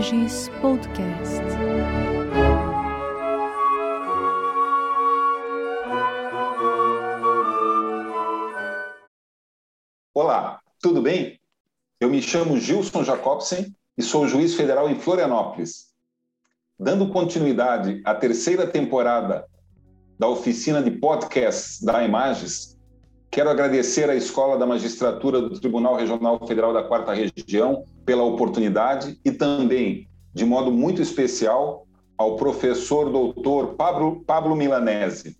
Imagens Podcast. Olá, tudo bem? Eu me chamo Gilson Jacobsen e sou juiz federal em Florianópolis. Dando continuidade à terceira temporada da oficina de podcasts da Imagens, Quero agradecer à Escola da Magistratura do Tribunal Regional Federal da Quarta Região pela oportunidade e também, de modo muito especial, ao professor doutor Pablo, Pablo Milanese,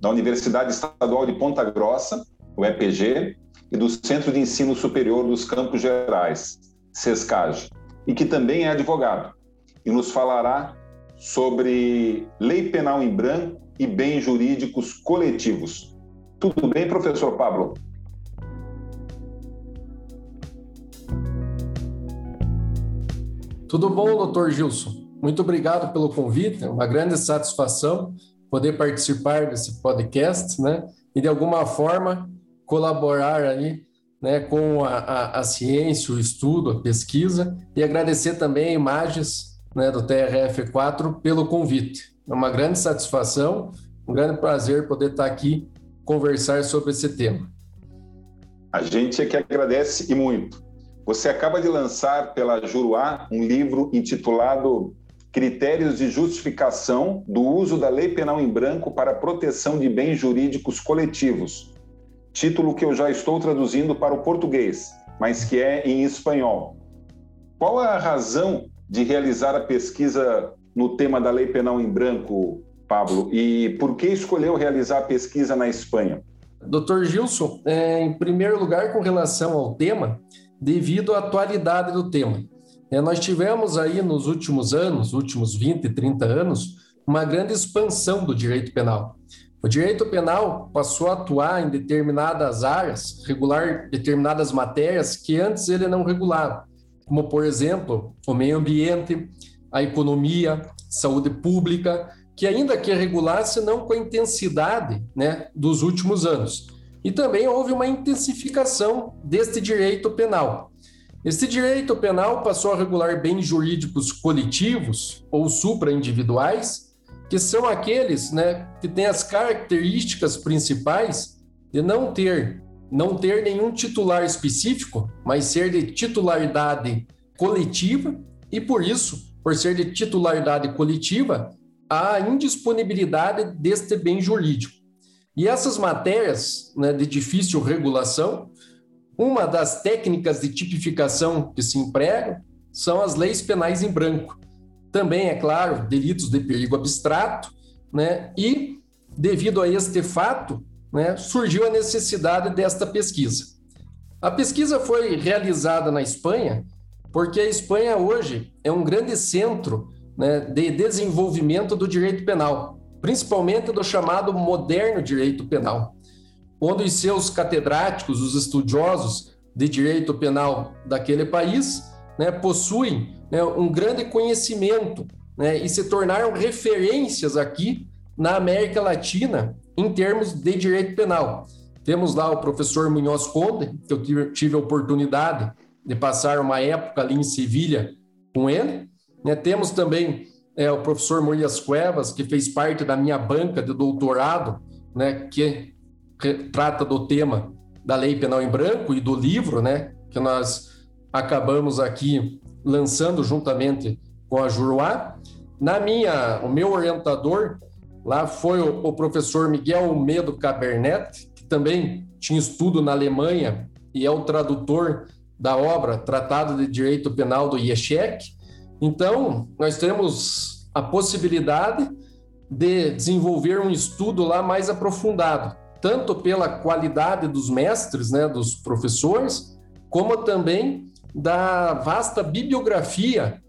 da Universidade Estadual de Ponta Grossa, o EPG, e do Centro de Ensino Superior dos Campos Gerais, SESCAG, e que também é advogado, e nos falará sobre lei penal em branco e bens jurídicos coletivos. Tudo bem, professor Pablo? Tudo bom, doutor Gilson? Muito obrigado pelo convite, é uma grande satisfação poder participar desse podcast, né? E de alguma forma colaborar aí, né, com a, a, a ciência, o estudo, a pesquisa e agradecer também a Imagens, né, do TRF4 pelo convite. É uma grande satisfação, um grande prazer poder estar aqui conversar sobre esse tema. A gente é que agradece e muito. Você acaba de lançar pela Juruá um livro intitulado Critérios de Justificação do Uso da Lei Penal em Branco para a Proteção de Bens Jurídicos Coletivos. Título que eu já estou traduzindo para o português, mas que é em espanhol. Qual a razão de realizar a pesquisa no tema da Lei Penal em Branco, Pablo, e por que escolheu realizar a pesquisa na Espanha? Doutor Gilson, é, em primeiro lugar, com relação ao tema, devido à atualidade do tema. É, nós tivemos aí nos últimos anos, últimos 20, 30 anos, uma grande expansão do direito penal. O direito penal passou a atuar em determinadas áreas, regular determinadas matérias que antes ele não regulava, como, por exemplo, o meio ambiente, a economia, saúde pública, que ainda que regulasse, não com a intensidade né, dos últimos anos. E também houve uma intensificação deste direito penal. Este direito penal passou a regular bens jurídicos coletivos ou supraindividuais, que são aqueles né, que têm as características principais de não ter, não ter nenhum titular específico, mas ser de titularidade coletiva, e por isso, por ser de titularidade coletiva, a indisponibilidade deste bem jurídico. E essas matérias né, de difícil regulação, uma das técnicas de tipificação que se empregam são as leis penais em branco. Também, é claro, delitos de perigo abstrato, né, e devido a este fato, né, surgiu a necessidade desta pesquisa. A pesquisa foi realizada na Espanha, porque a Espanha hoje é um grande centro né, de desenvolvimento do direito penal, principalmente do chamado moderno direito penal, onde os seus catedráticos, os estudiosos de direito penal daquele país, né, possuem né, um grande conhecimento né, e se tornaram referências aqui na América Latina em termos de direito penal. Temos lá o professor Munhoz Conde, que eu tive a oportunidade de passar uma época ali em Sevilha com ele, né? Temos também é, o professor Morias Cuevas, que fez parte da minha banca de doutorado, né, que trata do tema da Lei Penal em Branco e do livro, né, que nós acabamos aqui lançando juntamente com a Juruá. Na minha, o meu orientador lá foi o, o professor Miguel Medo Cabernet, que também tinha estudo na Alemanha e é o tradutor da obra Tratado de Direito Penal do IECHEC, então, nós temos a possibilidade de desenvolver um estudo lá mais aprofundado, tanto pela qualidade dos mestres, né, dos professores, como também da vasta bibliografia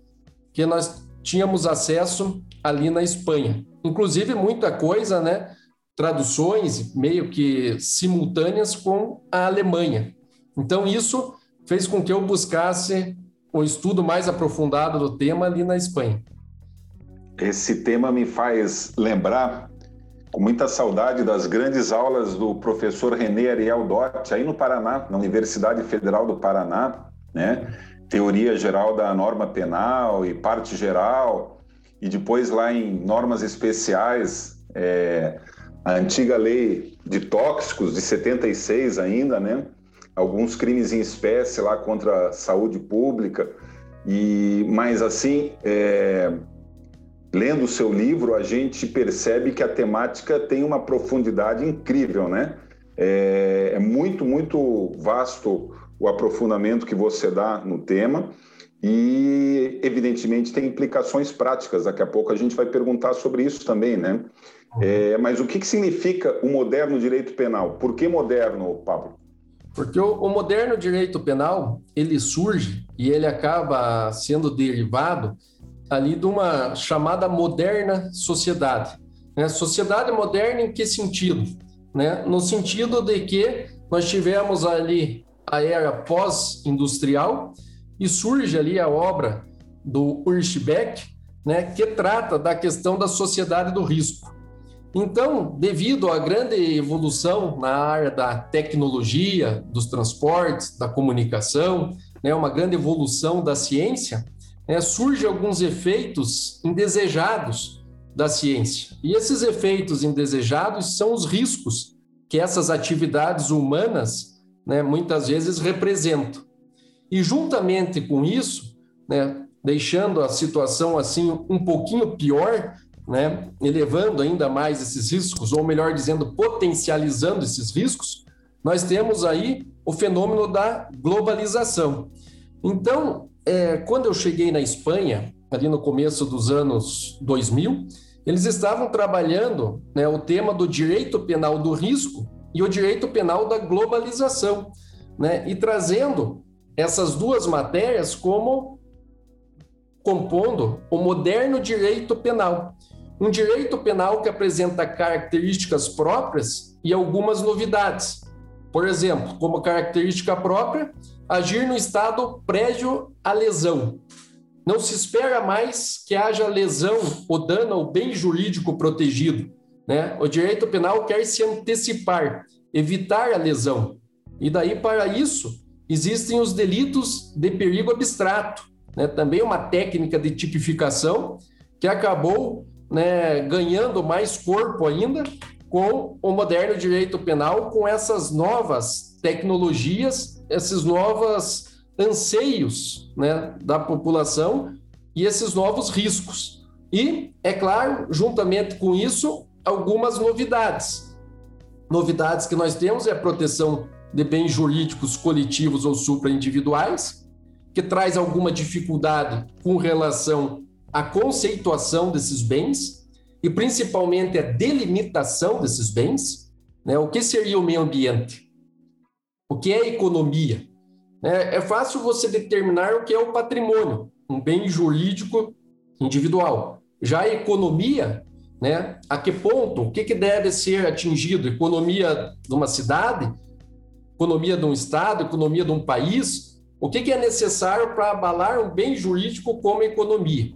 que nós tínhamos acesso ali na Espanha. Inclusive muita coisa, né, traduções meio que simultâneas com a Alemanha. Então isso fez com que eu buscasse um estudo mais aprofundado do tema ali na Espanha. Esse tema me faz lembrar com muita saudade das grandes aulas do professor René Ariel Dotti, aí no Paraná, na Universidade Federal do Paraná, né? teoria geral da norma penal e parte geral, e depois lá em normas especiais, é, a antiga lei de tóxicos de 76 ainda, né? Alguns crimes em espécie lá contra a saúde pública. E, mas assim, é, lendo o seu livro, a gente percebe que a temática tem uma profundidade incrível, né? É, é muito, muito vasto o aprofundamento que você dá no tema e, evidentemente, tem implicações práticas. Daqui a pouco a gente vai perguntar sobre isso também, né? É, mas o que, que significa o moderno direito penal? Por que moderno, Pablo? Porque o, o, moderno direito penal ele surge e ele acaba sendo derivado ali de uma chamada moderna sociedade. Né? Sociedade moderna em que sentido? Né? No sentido de que nós tivemos ali a era pós-industrial e surge ali a obra do Urschbeck, né, que trata da questão da sociedade do risco. Então, devido à grande evolução na área da tecnologia, dos transportes, da comunicação, né, uma grande evolução da ciência, né, surgem alguns efeitos indesejados da ciência. E esses efeitos indesejados são os riscos que essas atividades humanas né, muitas vezes representam. E juntamente com isso, né, deixando a situação assim um pouquinho pior, né, elevando ainda mais esses riscos, ou melhor dizendo, potencializando esses riscos, nós temos aí o fenômeno da globalização. Então, é, quando eu cheguei na Espanha, ali no começo dos anos 2000, eles estavam trabalhando né, o tema do direito penal do risco e o direito penal da globalização, né? E trazendo essas duas matérias como compondo o moderno direito penal. Um direito penal que apresenta características próprias e algumas novidades. Por exemplo, como característica própria, agir no estado prévio à lesão. Não se espera mais que haja lesão ou dano ao bem jurídico protegido, né? O direito penal quer se antecipar, evitar a lesão. E daí, para isso, existem os delitos de perigo abstrato, né? também uma técnica de tipificação que acabou né, ganhando mais corpo ainda com o moderno direito penal, com essas novas tecnologias, esses novos anseios né, da população e esses novos riscos. E, é claro, juntamente com isso, algumas novidades. Novidades que nós temos é a proteção de bens jurídicos coletivos ou supraindividuais, que traz alguma dificuldade com relação à conceituação desses bens e principalmente a delimitação desses bens. Né? O que seria o meio ambiente? O que é economia? É, é fácil você determinar o que é o patrimônio, um bem jurídico individual. Já a economia né? A que ponto? O que, que deve ser atingido? Economia de uma cidade? Economia de um estado? Economia de um país? O que, que é necessário para abalar um bem jurídico como economia?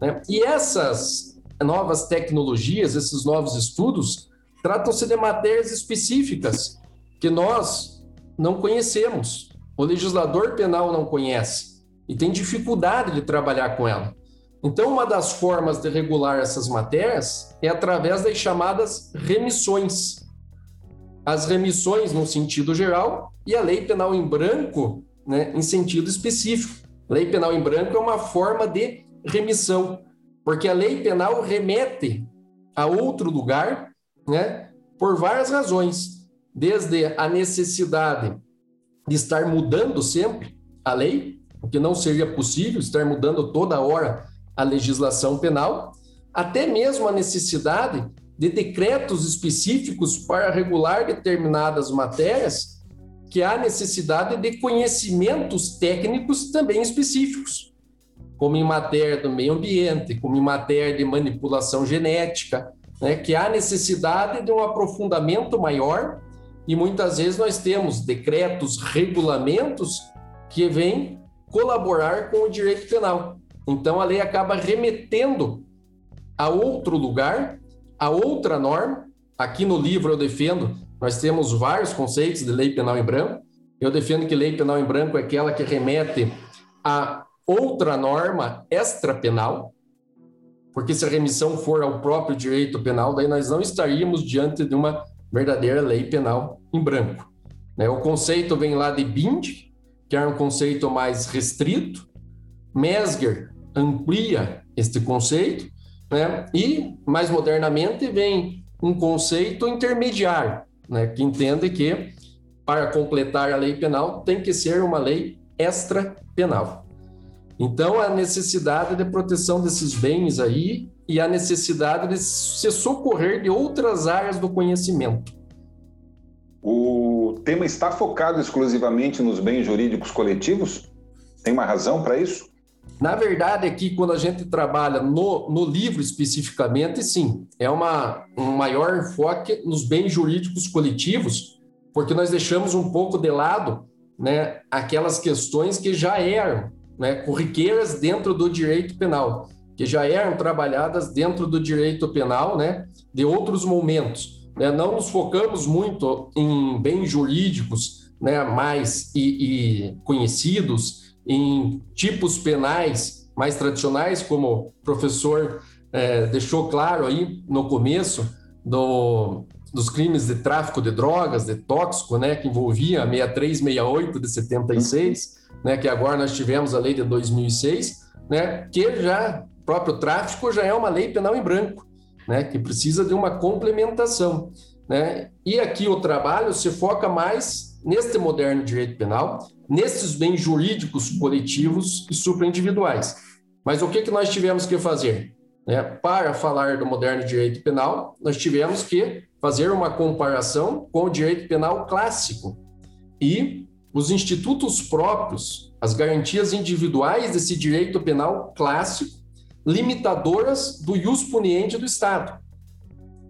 Né? E essas novas tecnologias, esses novos estudos, tratam-se de matérias específicas que nós não conhecemos. O legislador penal não conhece e tem dificuldade de trabalhar com ela. Então, uma das formas de regular essas matérias é através das chamadas remissões. As remissões, no sentido geral, e a lei penal em branco, né, em sentido específico. Lei penal em branco é uma forma de remissão, porque a lei penal remete a outro lugar, né, por várias razões, desde a necessidade de estar mudando sempre a lei, o que não seria possível estar mudando toda hora a legislação penal, até mesmo a necessidade de decretos específicos para regular determinadas matérias que há necessidade de conhecimentos técnicos também específicos, como em matéria do meio ambiente, como em matéria de manipulação genética, né, que há necessidade de um aprofundamento maior e muitas vezes nós temos decretos, regulamentos que vêm colaborar com o direito penal. Então a lei acaba remetendo a outro lugar, a outra norma. Aqui no livro eu defendo, nós temos vários conceitos de lei penal em branco. Eu defendo que lei penal em branco é aquela que remete a outra norma extrapenal, porque se a remissão for ao próprio direito penal, daí nós não estaríamos diante de uma verdadeira lei penal em branco. Né? O conceito vem lá de Bind, que é um conceito mais restrito. Mesger amplia este conceito, né? e mais modernamente vem um conceito intermediário, né? que entende que para completar a lei penal tem que ser uma lei extra penal. Então, a necessidade de proteção desses bens aí e a necessidade de se socorrer de outras áreas do conhecimento. O tema está focado exclusivamente nos bens jurídicos coletivos? Tem uma razão para isso? Na verdade, aqui, quando a gente trabalha no, no livro especificamente, sim, é uma, um maior enfoque nos bens jurídicos coletivos, porque nós deixamos um pouco de lado né, aquelas questões que já eram né, corriqueiras dentro do direito penal, que já eram trabalhadas dentro do direito penal né, de outros momentos. Né? Não nos focamos muito em bens jurídicos né, mais e, e conhecidos, em tipos penais mais tradicionais, como o professor é, deixou claro aí no começo do, dos crimes de tráfico de drogas, de tóxico, né, que envolvia a 6368 de 76, né, que agora nós tivemos a lei de 2006, né, que já próprio tráfico já é uma lei penal em branco, né, que precisa de uma complementação, né? E aqui o trabalho se foca mais neste moderno direito penal, nesses bens jurídicos coletivos e supraindividuais. Mas o que que nós tivemos que fazer? Né? Para falar do moderno direito penal, nós tivemos que fazer uma comparação com o direito penal clássico e os institutos próprios, as garantias individuais desse direito penal clássico, limitadoras do ius puniente do Estado.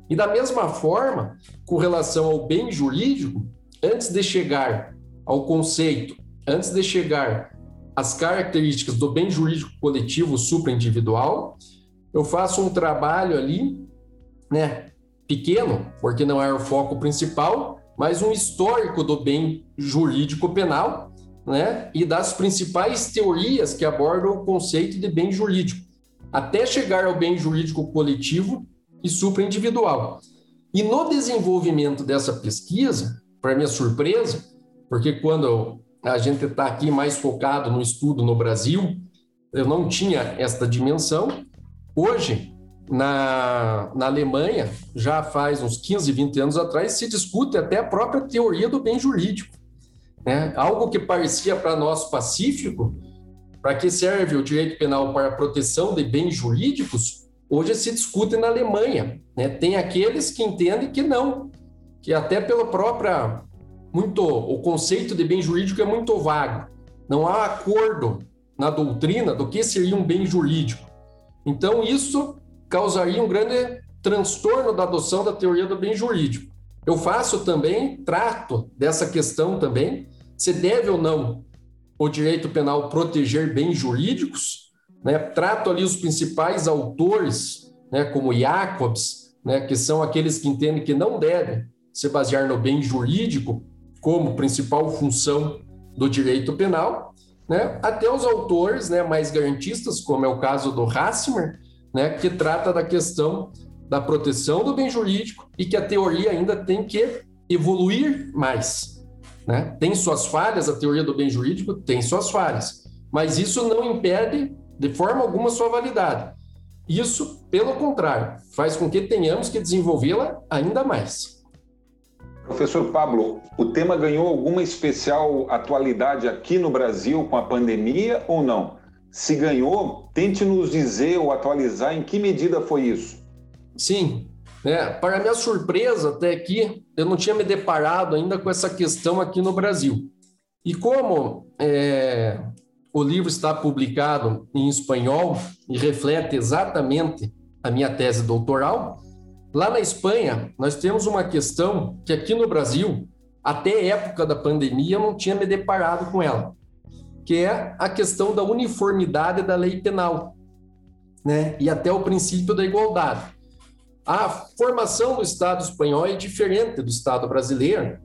E da mesma forma, com relação ao bem jurídico, antes de chegar ao conceito, antes de chegar às características do bem jurídico coletivo supraindividual, eu faço um trabalho ali, né, pequeno, porque não é o foco principal, mas um histórico do bem jurídico penal, né, e das principais teorias que abordam o conceito de bem jurídico, até chegar ao bem jurídico coletivo e supraindividual. E no desenvolvimento dessa pesquisa, para minha surpresa, porque quando a gente está aqui mais focado no estudo no Brasil, eu não tinha esta dimensão. Hoje, na, na Alemanha, já faz uns 15, 20 anos atrás, se discute até a própria teoria do bem jurídico. Né? Algo que parecia para nós pacífico, para que serve o direito penal para a proteção de bens jurídicos, hoje se discute na Alemanha. Né? Tem aqueles que entendem que não, que até pela própria muito o conceito de bem jurídico é muito vago. Não há acordo na doutrina do que seria um bem jurídico. Então isso causaria um grande transtorno da adoção da teoria do bem jurídico. Eu faço também, trato dessa questão também, se deve ou não o direito penal proteger bens jurídicos, né? Trato ali os principais autores, né, como Jacobs, né, que são aqueles que entendem que não deve se basear no bem jurídico como principal função do direito penal, né, até os autores né, mais garantistas, como é o caso do Hassimer, né, que trata da questão da proteção do bem jurídico e que a teoria ainda tem que evoluir mais. Né? Tem suas falhas, a teoria do bem jurídico tem suas falhas, mas isso não impede de forma alguma sua validade. Isso, pelo contrário, faz com que tenhamos que desenvolvê-la ainda mais. Professor Pablo, o tema ganhou alguma especial atualidade aqui no Brasil com a pandemia ou não? Se ganhou, tente nos dizer ou atualizar em que medida foi isso. Sim, é, para minha surpresa, até aqui, eu não tinha me deparado ainda com essa questão aqui no Brasil. E como é, o livro está publicado em espanhol e reflete exatamente a minha tese doutoral, lá na Espanha nós temos uma questão que aqui no Brasil, até época da pandemia, eu não tinha me deparado com ela que é a questão da uniformidade da lei penal, né? E até o princípio da igualdade. A formação do Estado espanhol é diferente do Estado brasileiro,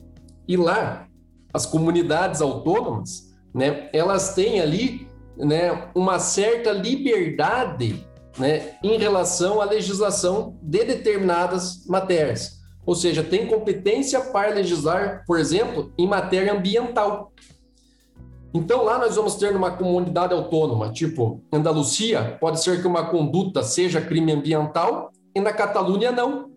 e lá as comunidades autônomas, né, elas têm ali né, uma certa liberdade né, em relação à legislação de determinadas matérias. Ou seja, tem competência para legislar, por exemplo, em matéria ambiental. Então, lá nós vamos ter numa comunidade autônoma, tipo Andalucia, pode ser que uma conduta seja crime ambiental e na Catalunha não,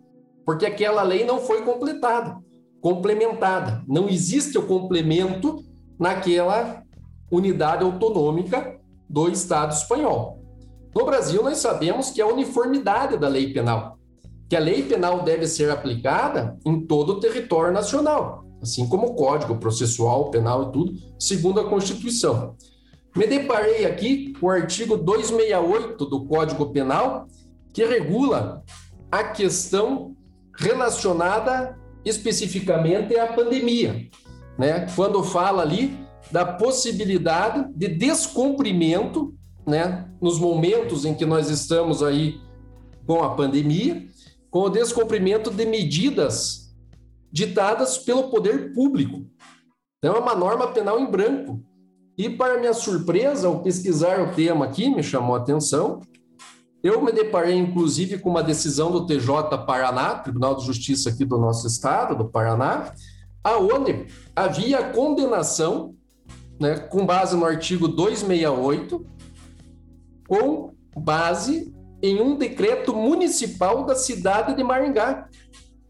porque aquela lei não foi completada, complementada. Não existe o complemento naquela unidade autonômica do Estado espanhol. No Brasil, nós sabemos que a uniformidade da lei penal, que a lei penal deve ser aplicada em todo o território nacional assim como o Código Processual Penal e tudo, segundo a Constituição. Me deparei aqui com o artigo 268 do Código Penal, que regula a questão relacionada especificamente à pandemia, né? Quando fala ali da possibilidade de descumprimento, né, nos momentos em que nós estamos aí com a pandemia, com o descumprimento de medidas ditadas pelo poder público. Então, é uma norma penal em branco. E, para minha surpresa, ao pesquisar o tema aqui, me chamou a atenção, eu me deparei, inclusive, com uma decisão do TJ Paraná, Tribunal de Justiça aqui do nosso estado, do Paraná, aonde havia condenação, né, com base no artigo 268, com base em um decreto municipal da cidade de Maringá,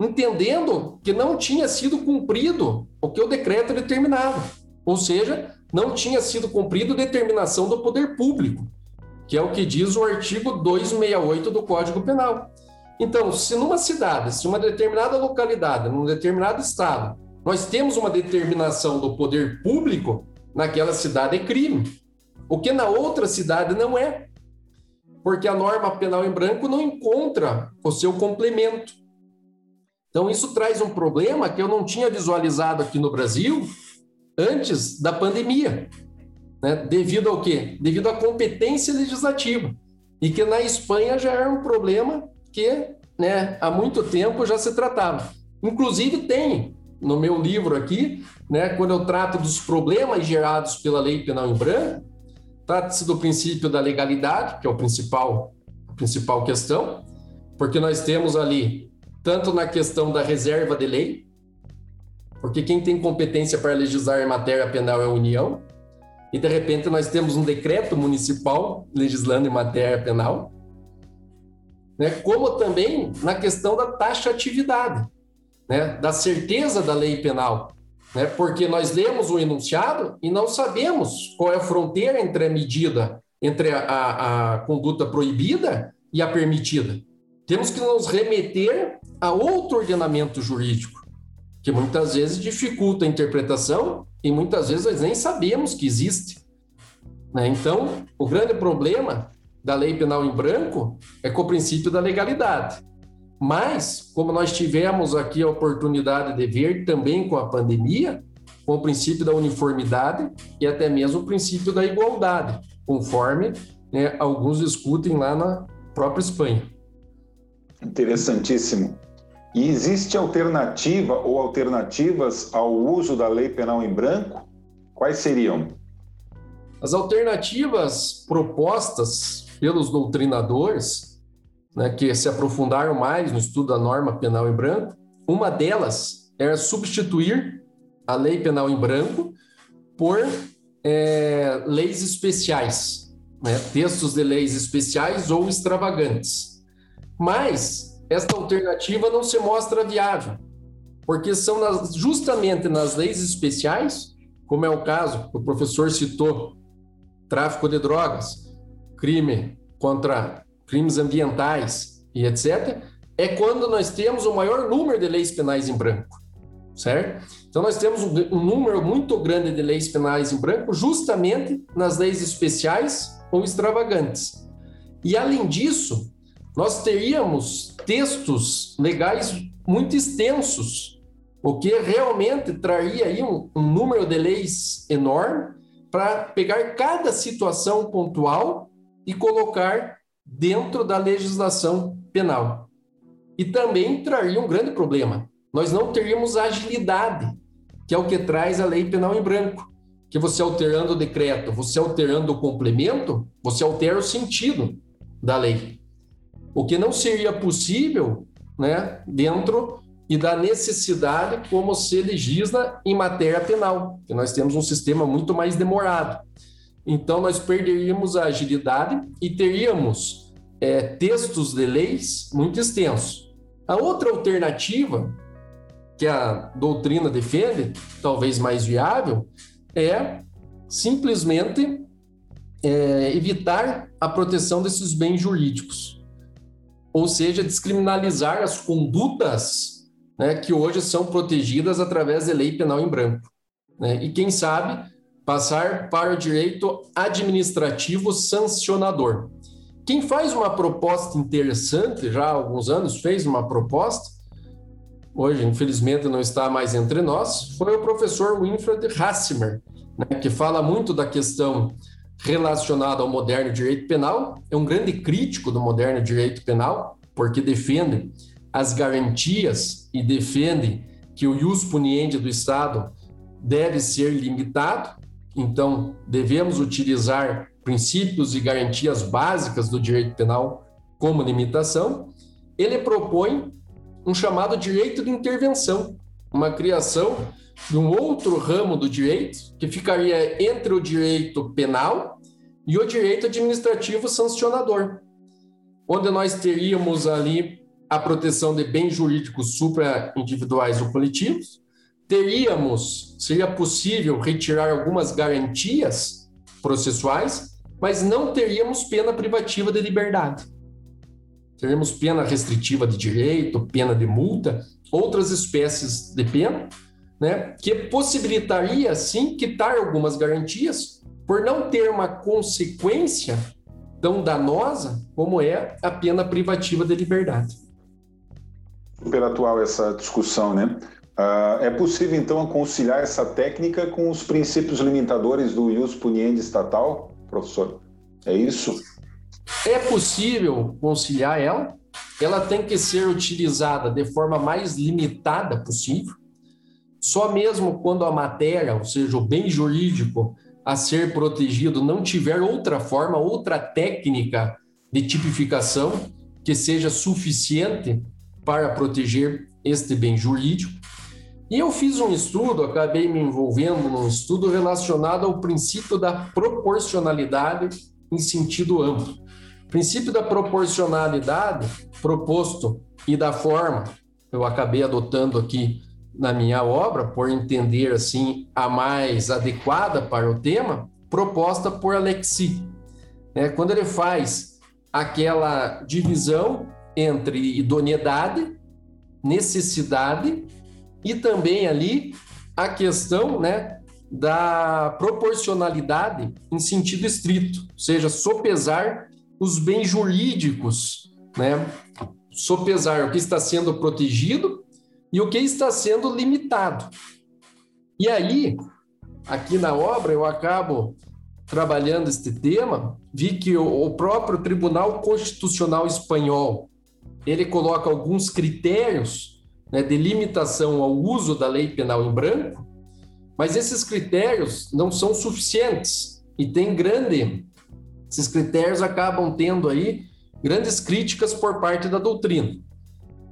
entendendo que não tinha sido cumprido o que o decreto determinava. Ou seja, não tinha sido cumprido determinação do poder público, que é o que diz o artigo 268 do Código Penal. Então, se numa cidade, se uma determinada localidade, num determinado estado, nós temos uma determinação do poder público, naquela cidade é crime. O que na outra cidade não é. Porque a norma penal em branco não encontra o seu complemento. Então, isso traz um problema que eu não tinha visualizado aqui no Brasil antes da pandemia. Né? Devido ao quê? Devido à competência legislativa. E que na Espanha já era um problema que né, há muito tempo já se tratava. Inclusive, tem no meu livro aqui, né, quando eu trato dos problemas gerados pela lei penal em branco, trata-se do princípio da legalidade, que é o principal, a principal questão, porque nós temos ali tanto na questão da reserva de lei, porque quem tem competência para legislar em matéria penal é a União, e de repente nós temos um decreto municipal legislando em matéria penal, né? como também na questão da taxatividade, né? da certeza da lei penal, né? porque nós lemos o enunciado e não sabemos qual é a fronteira entre a medida, entre a, a, a conduta proibida e a permitida. Temos que nos remeter a outro ordenamento jurídico, que muitas vezes dificulta a interpretação e muitas vezes nós nem sabemos que existe. Né? Então, o grande problema da lei penal em branco é com o princípio da legalidade. Mas, como nós tivemos aqui a oportunidade de ver também com a pandemia, com o princípio da uniformidade e até mesmo o princípio da igualdade, conforme né, alguns discutem lá na própria Espanha. Interessantíssimo. E existe alternativa ou alternativas ao uso da lei penal em branco? Quais seriam? As alternativas propostas pelos doutrinadores, né, que se aprofundaram mais no estudo da norma penal em branco, uma delas era substituir a lei penal em branco por é, leis especiais, né, textos de leis especiais ou extravagantes. Mas esta alternativa não se mostra viável, porque são nas, justamente nas leis especiais, como é o caso o professor citou, tráfico de drogas, crime contra crimes ambientais e etc., é quando nós temos o maior número de leis penais em branco, certo? Então nós temos um, um número muito grande de leis penais em branco justamente nas leis especiais ou extravagantes. E além disso, nós teríamos textos legais muito extensos, o que realmente traria aí um, um número de leis enorme para pegar cada situação pontual e colocar dentro da legislação penal. E também traria um grande problema. Nós não teríamos agilidade, que é o que traz a lei penal em branco, que você alterando o decreto, você alterando o complemento, você altera o sentido da lei. O que não seria possível né, dentro e da necessidade como se legisla em matéria penal, que nós temos um sistema muito mais demorado. Então, nós perderíamos a agilidade e teríamos é, textos de leis muito extensos. A outra alternativa que a doutrina defende, talvez mais viável, é simplesmente é, evitar a proteção desses bens jurídicos, ou seja, descriminalizar as condutas né, que hoje são protegidas através da lei penal em branco. Né? E quem sabe passar para o direito administrativo sancionador. Quem faz uma proposta interessante, já há alguns anos fez uma proposta, hoje infelizmente não está mais entre nós, foi o professor Winfred Hassimer, né, que fala muito da questão relacionada ao moderno direito penal, é um grande crítico do moderno direito penal, porque defende as garantias e defende que o ius puniendi do Estado deve ser limitado, então devemos utilizar princípios e garantias básicas do direito penal como limitação. Ele propõe um chamado direito de intervenção, uma criação de um outro ramo do direito que ficaria entre o direito penal e o direito administrativo sancionador, onde nós teríamos ali a proteção de bens jurídicos supra-individuais ou coletivos, teríamos, seria possível retirar algumas garantias processuais, mas não teríamos pena privativa de liberdade. Teríamos pena restritiva de direito, pena de multa, outras espécies de pena, né, que possibilitaria, sim, quitar algumas garantias por não ter uma consequência tão danosa como é a pena privativa de liberdade. Super atual essa discussão, né? Uh, é possível, então, conciliar essa técnica com os princípios limitadores do ius puniendi estatal, professor? É isso? É possível conciliar ela. Ela tem que ser utilizada de forma mais limitada possível. Só mesmo quando a matéria, ou seja, o bem jurídico a ser protegido não tiver outra forma, outra técnica de tipificação que seja suficiente para proteger este bem jurídico. E eu fiz um estudo, acabei me envolvendo num estudo relacionado ao princípio da proporcionalidade em sentido amplo. O princípio da proporcionalidade proposto e da forma eu acabei adotando aqui na minha obra, por entender assim a mais adequada para o tema, proposta por Alexi. É, quando ele faz aquela divisão entre idoneidade, necessidade e também ali a questão né, da proporcionalidade em sentido estrito, ou seja, sopesar os bens jurídicos, né? sopesar o que está sendo protegido e o que está sendo limitado. E aí, aqui na obra, eu acabo trabalhando este tema, vi que o próprio Tribunal Constitucional Espanhol ele coloca alguns critérios né, de limitação ao uso da lei penal em branco, mas esses critérios não são suficientes e tem grande esses critérios acabam tendo aí grandes críticas por parte da doutrina.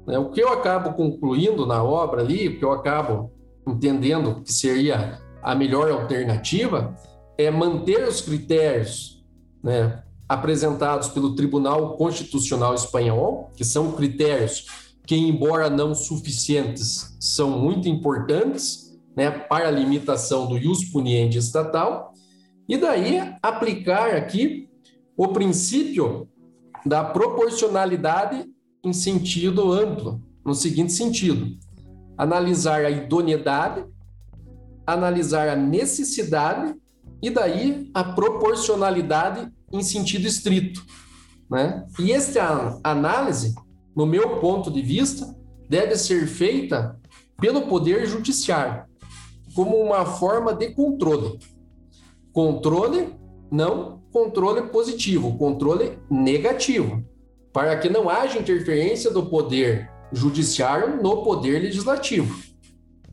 Né? O que eu acabo concluindo na obra ali, o que eu acabo entendendo que seria a melhor alternativa, é manter os critérios né, apresentados pelo Tribunal Constitucional Espanhol, que são critérios que, embora não suficientes, são muito importantes né, para a limitação do ius puniendi estatal, e daí aplicar aqui o princípio da proporcionalidade em sentido amplo, no seguinte sentido: analisar a idoneidade, analisar a necessidade e daí a proporcionalidade em sentido estrito, né? E esta análise, no meu ponto de vista, deve ser feita pelo poder judiciário como uma forma de controle. Controle não controle positivo, controle negativo para que não haja interferência do poder judiciário no poder legislativo.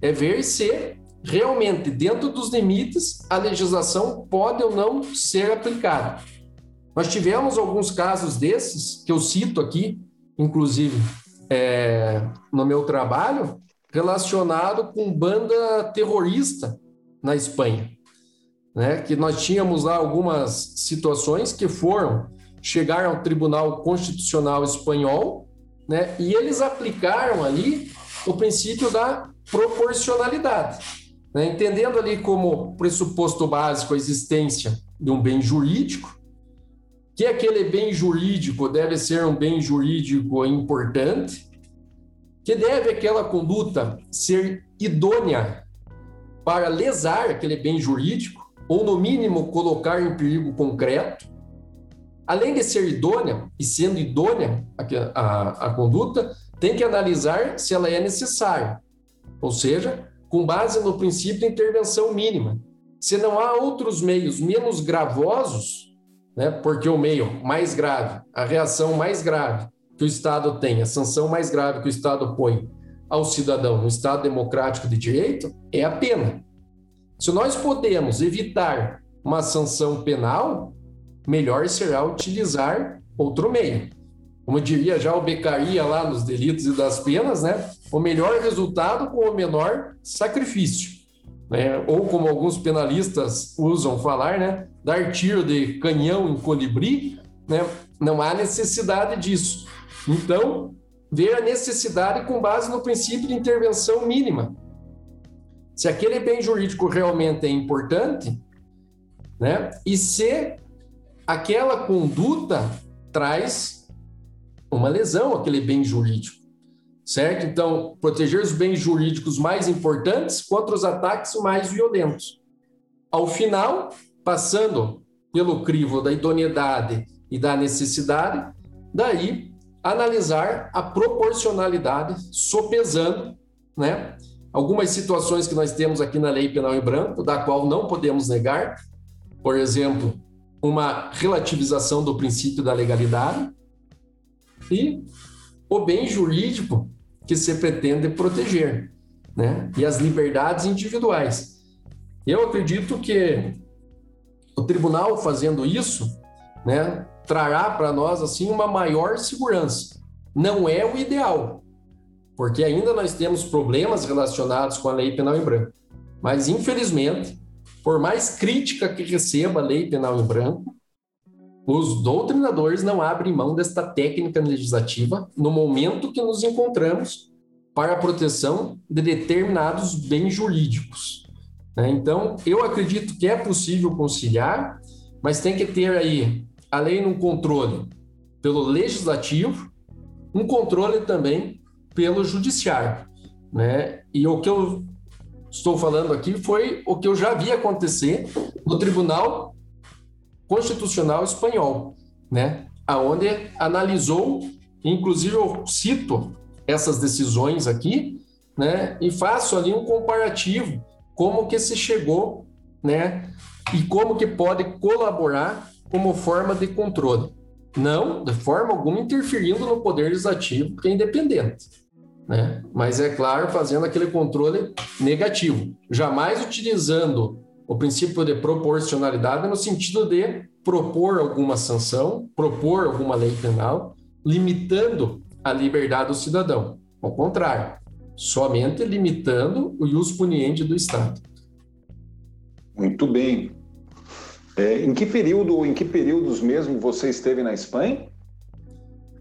É ver se realmente, dentro dos limites, a legislação pode ou não ser aplicada. Nós tivemos alguns casos desses, que eu cito aqui, inclusive é, no meu trabalho, relacionado com banda terrorista na Espanha. Né? Que nós tínhamos lá algumas situações que foram chegar ao Tribunal Constitucional Espanhol, né? E eles aplicaram ali o princípio da proporcionalidade, né? entendendo ali como pressuposto básico a existência de um bem jurídico, que aquele bem jurídico deve ser um bem jurídico importante, que deve aquela conduta ser idônea para lesar aquele bem jurídico, ou no mínimo colocar em perigo concreto, além de ser idônea, e sendo idônea a, a, a conduta, tem que analisar se ela é necessária, ou seja, com base no princípio de intervenção mínima. Se não há outros meios menos gravosos, né, porque o meio mais grave, a reação mais grave que o Estado tem, a sanção mais grave que o Estado põe ao cidadão no Estado democrático de direito, é a pena. Se nós podemos evitar uma sanção penal, melhor será utilizar outro meio. Como diria já o Becaria lá nos delitos e das penas, né? O melhor resultado com o menor sacrifício. Né? Ou como alguns penalistas usam falar, né? Dar tiro de canhão em colibri, né? Não há necessidade disso. Então, ver a necessidade com base no princípio de intervenção mínima. Se aquele bem jurídico realmente é importante, né? E se aquela conduta traz uma lesão àquele bem jurídico, certo? Então, proteger os bens jurídicos mais importantes contra os ataques mais violentos. Ao final, passando pelo crivo da idoneidade e da necessidade, daí analisar a proporcionalidade, sopesando, né? Algumas situações que nós temos aqui na Lei Penal em Branco, da qual não podemos negar, por exemplo, uma relativização do princípio da legalidade e o bem jurídico que se pretende proteger, né? E as liberdades individuais. Eu acredito que o tribunal fazendo isso, né, trará para nós assim uma maior segurança. Não é o ideal, porque ainda nós temos problemas relacionados com a lei penal em branco. Mas infelizmente, por mais crítica que receba a lei penal em branco, os doutrinadores não abrem mão desta técnica legislativa no momento que nos encontramos para a proteção de determinados bens jurídicos. Né? Então, eu acredito que é possível conciliar, mas tem que ter aí, além de um controle pelo legislativo, um controle também pelo judiciário. Né? E o que eu estou falando aqui foi o que eu já vi acontecer no Tribunal Constitucional Espanhol, né? Aonde analisou, inclusive eu cito essas decisões aqui, né? E faço ali um comparativo como que se chegou, né? E como que pode colaborar como forma de controle. Não, de forma alguma, interferindo no poder legislativo, que é independente né? Mas é claro, fazendo aquele controle negativo, jamais utilizando o princípio de proporcionalidade no sentido de propor alguma sanção, propor alguma lei penal, limitando a liberdade do cidadão. Ao contrário, somente limitando o ius puniendi do Estado. Muito bem. É, em que período, em que períodos mesmo você esteve na Espanha?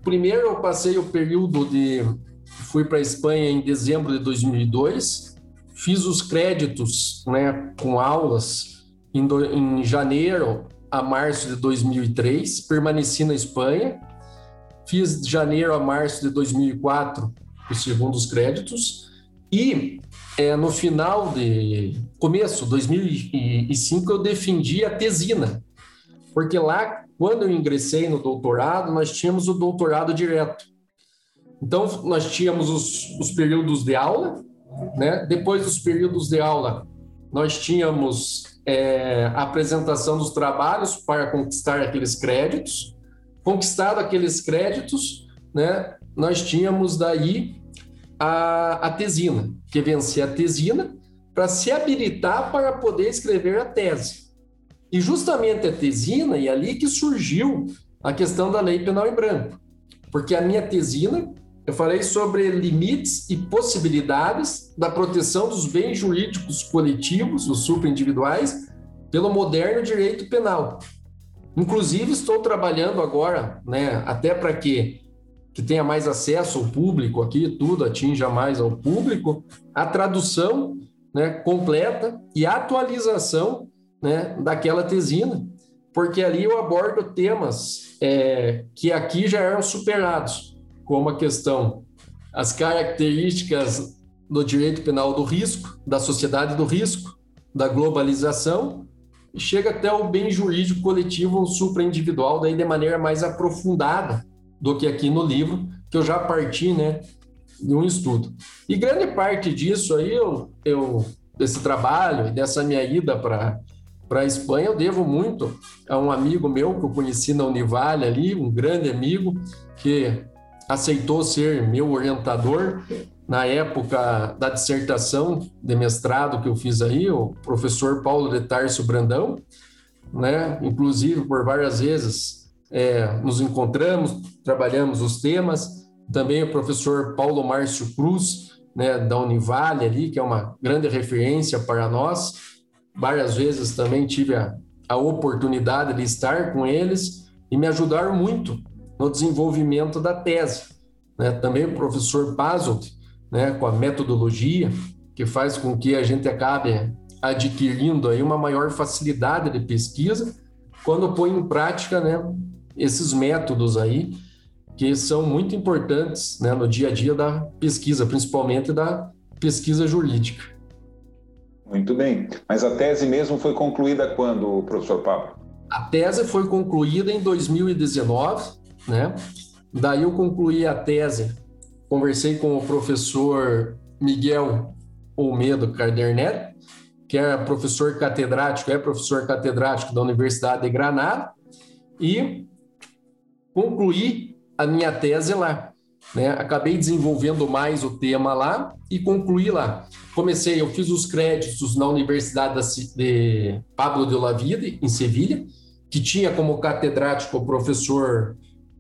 Primeiro eu passei o período de fui para a Espanha em dezembro de 2002, fiz os créditos né, com aulas em, do, em janeiro a março de 2003, permaneci na Espanha, fiz de janeiro a março de 2004 os segundos créditos e é, no final de começo 2005 eu defendi a tesina, porque lá quando eu ingressei no doutorado nós tínhamos o doutorado direto. Então, nós tínhamos os, os períodos de aula, né? depois dos períodos de aula, nós tínhamos é, a apresentação dos trabalhos para conquistar aqueles créditos. Conquistado aqueles créditos, né? nós tínhamos daí a, a tesina, que vencia a tesina, para se habilitar para poder escrever a tese. E justamente a tesina, e ali que surgiu a questão da lei penal em branco. Porque a minha tesina, eu falei sobre limites e possibilidades da proteção dos bens jurídicos coletivos, os superindividuais, pelo moderno direito penal. Inclusive, estou trabalhando agora, né, até para que, que tenha mais acesso ao público aqui, tudo atinja mais ao público, a tradução né, completa e atualização né, daquela tesina, porque ali eu abordo temas é, que aqui já eram superados, como a questão, as características do direito penal do risco, da sociedade do risco, da globalização, e chega até o bem jurídico coletivo ou supraindividual, daí de maneira mais aprofundada do que aqui no livro, que eu já parti, né, de um estudo. E grande parte disso aí, eu, eu desse trabalho, dessa minha ida para para a Espanha, eu devo muito a um amigo meu que eu conheci na Univale ali, um grande amigo que aceitou ser meu orientador na época da dissertação de mestrado que eu fiz aí, o professor Paulo de Tarso Brandão, né? Inclusive por várias vezes é, nos encontramos, trabalhamos os temas. Também o professor Paulo Márcio Cruz, né, da Univale ali, que é uma grande referência para nós várias vezes também tive a, a oportunidade de estar com eles e me ajudaram muito no desenvolvimento da tese. Né? Também o professor Pazolt, né, com a metodologia, que faz com que a gente acabe adquirindo aí uma maior facilidade de pesquisa quando põe em prática né, esses métodos aí, que são muito importantes né, no dia a dia da pesquisa, principalmente da pesquisa jurídica. Muito bem. Mas a tese mesmo foi concluída quando, professor Pablo? A tese foi concluída em 2019, né? Daí eu concluí a tese, conversei com o professor Miguel Olmedo Cardernet, que é professor catedrático, é professor catedrático da Universidade de Granada, e concluí a minha tese lá. Né? Acabei desenvolvendo mais o tema lá e concluí lá. Comecei, eu fiz os créditos na Universidade de Pablo de Olavide, em Sevilha, que tinha como catedrático o professor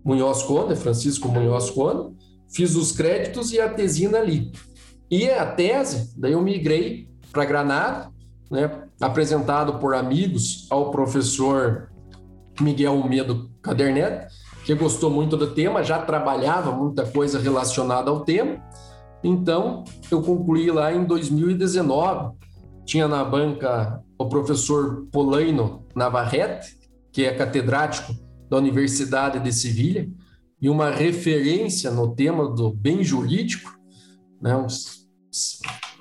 Munhoz Conde, Francisco Munhoz Conde. Fiz os créditos e a tesina ali. E a tese, daí eu migrei para Granada, né, apresentado por amigos ao professor Miguel Medo Cadernet, que gostou muito do tema, já trabalhava muita coisa relacionada ao tema. Então, eu concluí lá em 2019. Tinha na banca o professor Polaino Navarrete, que é catedrático da Universidade de Sevilha, e uma referência no tema do bem jurídico, né, um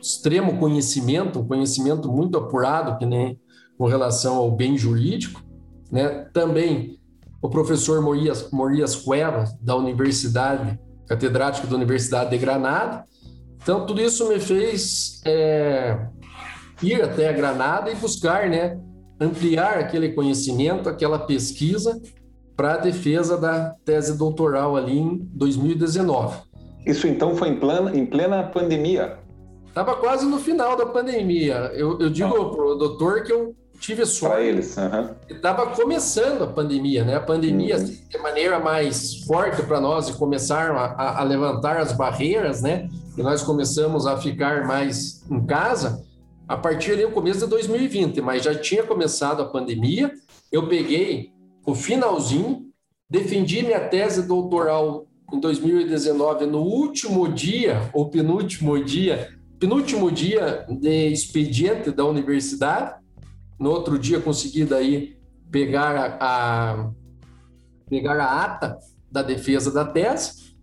extremo conhecimento, um conhecimento muito apurado que nem com relação ao bem jurídico, né? Também o professor Morias, Morias Cuevas, da Universidade, catedrático da Universidade de Granada. Então, tudo isso me fez é, ir até a Granada e buscar, né, ampliar aquele conhecimento, aquela pesquisa para a defesa da tese doutoral ali em 2019. Isso então foi em plena, em plena pandemia? Estava quase no final da pandemia. Eu, eu digo para o doutor que eu tive sorte. Eles. Uhum. Estava começando a pandemia, né? A pandemia, uhum. assim, de maneira mais forte para nós, e começaram a, a, levantar as barreiras, né? E nós começamos a ficar mais em casa a partir do começo de 2020, mas já tinha começado a pandemia. Eu peguei o finalzinho, defendi minha tese doutoral em 2019, no último dia, ou penúltimo dia, penúltimo dia de expediente da universidade, no outro dia consegui daí pegar a, a pegar a ata da defesa da tese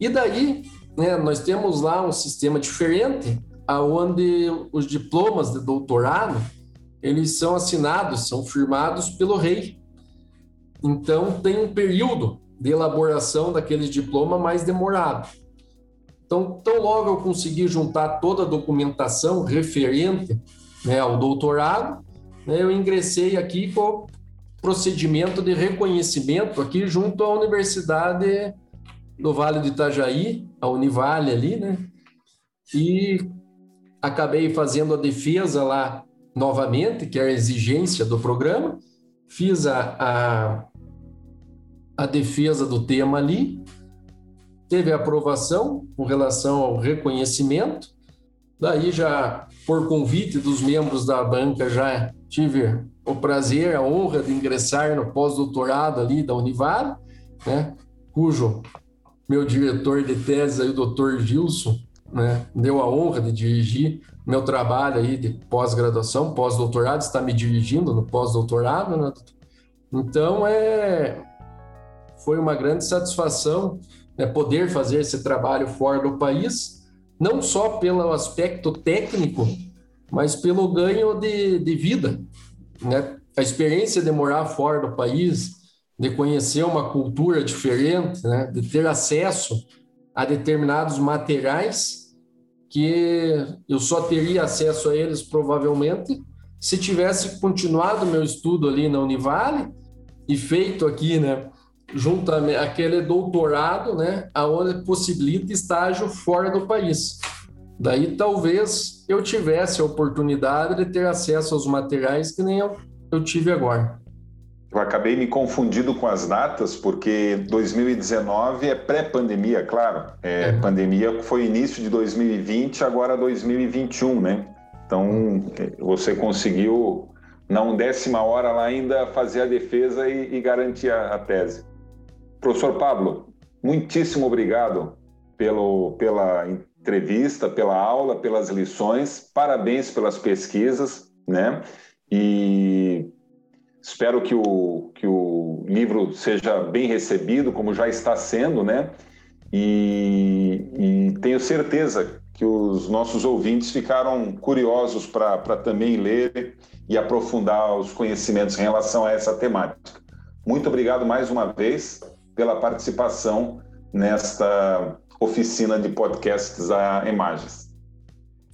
e daí né, nós temos lá um sistema diferente aonde os diplomas de doutorado eles são assinados, são firmados pelo rei. Então tem um período de elaboração daqueles diplomas mais demorado. Então, tão logo eu consegui juntar toda a documentação referente né, ao doutorado, né, eu ingressei aqui com o procedimento de reconhecimento aqui junto à Universidade do Vale do Itajaí, a Univale ali, né? E acabei fazendo a defesa lá novamente, que é a exigência do programa, fiz a, a, a defesa do tema ali, teve a aprovação com relação ao reconhecimento, daí já por convite dos membros da banca já tive o prazer, a honra de ingressar no pós-doutorado ali da Univale, né, cujo meu diretor de tese, aí, o doutor Gilson, né, deu a honra de dirigir meu trabalho aí de pós-graduação, pós-doutorado, está me dirigindo no pós-doutorado, né? Então, é, foi uma grande satisfação né, poder fazer esse trabalho fora do país, não só pelo aspecto técnico, mas pelo ganho de, de vida, né? A experiência de morar fora do país, de conhecer uma cultura diferente, né? de ter acesso a determinados materiais que eu só teria acesso a eles provavelmente se tivesse continuado meu estudo ali na Univale e feito aqui, né, junto aquele doutorado, né, aonde possibilita estágio fora do país. Daí talvez eu tivesse a oportunidade de ter acesso aos materiais que nem eu, eu tive agora. Eu acabei me confundindo com as datas, porque 2019 é pré-pandemia, claro. É, uhum. Pandemia foi início de 2020, agora 2021, né? Então, você conseguiu, na undécima hora lá ainda, fazer a defesa e, e garantir a, a, tese. Professor Pablo, muitíssimo obrigado pelo, pela entrevista, pela aula, pelas lições. Parabéns pelas pesquisas, né? E Espero que o, que o livro seja bem recebido, como já está sendo, né? E, e tenho certeza que os nossos ouvintes ficaram curiosos para também ler e aprofundar os conhecimentos em relação a essa temática. Muito obrigado mais uma vez pela participação nesta oficina de podcasts a imagens.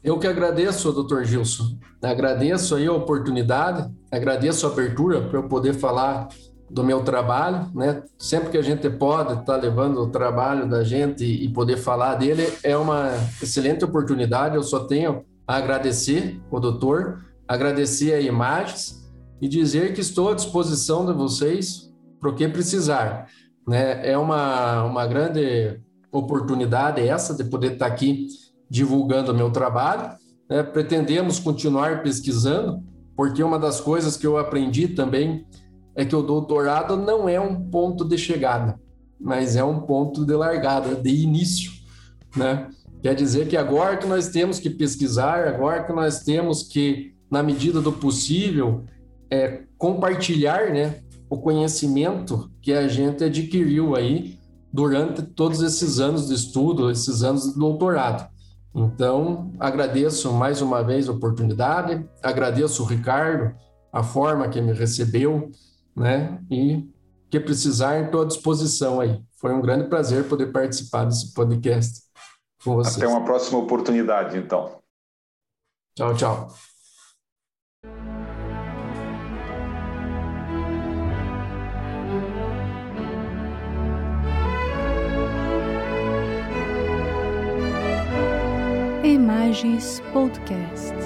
Eu que agradeço, doutor Gilson. Agradeço aí a oportunidade, agradeço a abertura para eu poder falar do meu trabalho, né? Sempre que a gente pode estar tá levando o trabalho da gente e poder falar dele, é uma excelente oportunidade. Eu só tenho a agradecer o doutor, agradecer a Imagens e dizer que estou à disposição de vocês para o que precisar. Né? É uma, uma grande oportunidade essa de poder estar aqui divulgando o meu trabalho né? Pretendemos continuar pesquisando, porque uma das coisas que eu aprendi também é que o doutorado não é um ponto de chegada, mas é um ponto de largada, de início, né? Quer dizer que agora que nós temos que pesquisar, agora que nós temos que, na medida do possível, é, compartilhar, né, o conhecimento que a gente adquiriu aí durante todos esses anos de estudo, esses anos de doutorado. Então, agradeço mais uma vez a oportunidade, agradeço o Ricardo, a forma que me recebeu, né? E que precisar, estou à disposição aí. Foi um grande prazer poder participar desse podcast com vocês. Até uma próxima oportunidade, então. Tchau, tchau. Imagens Podcast.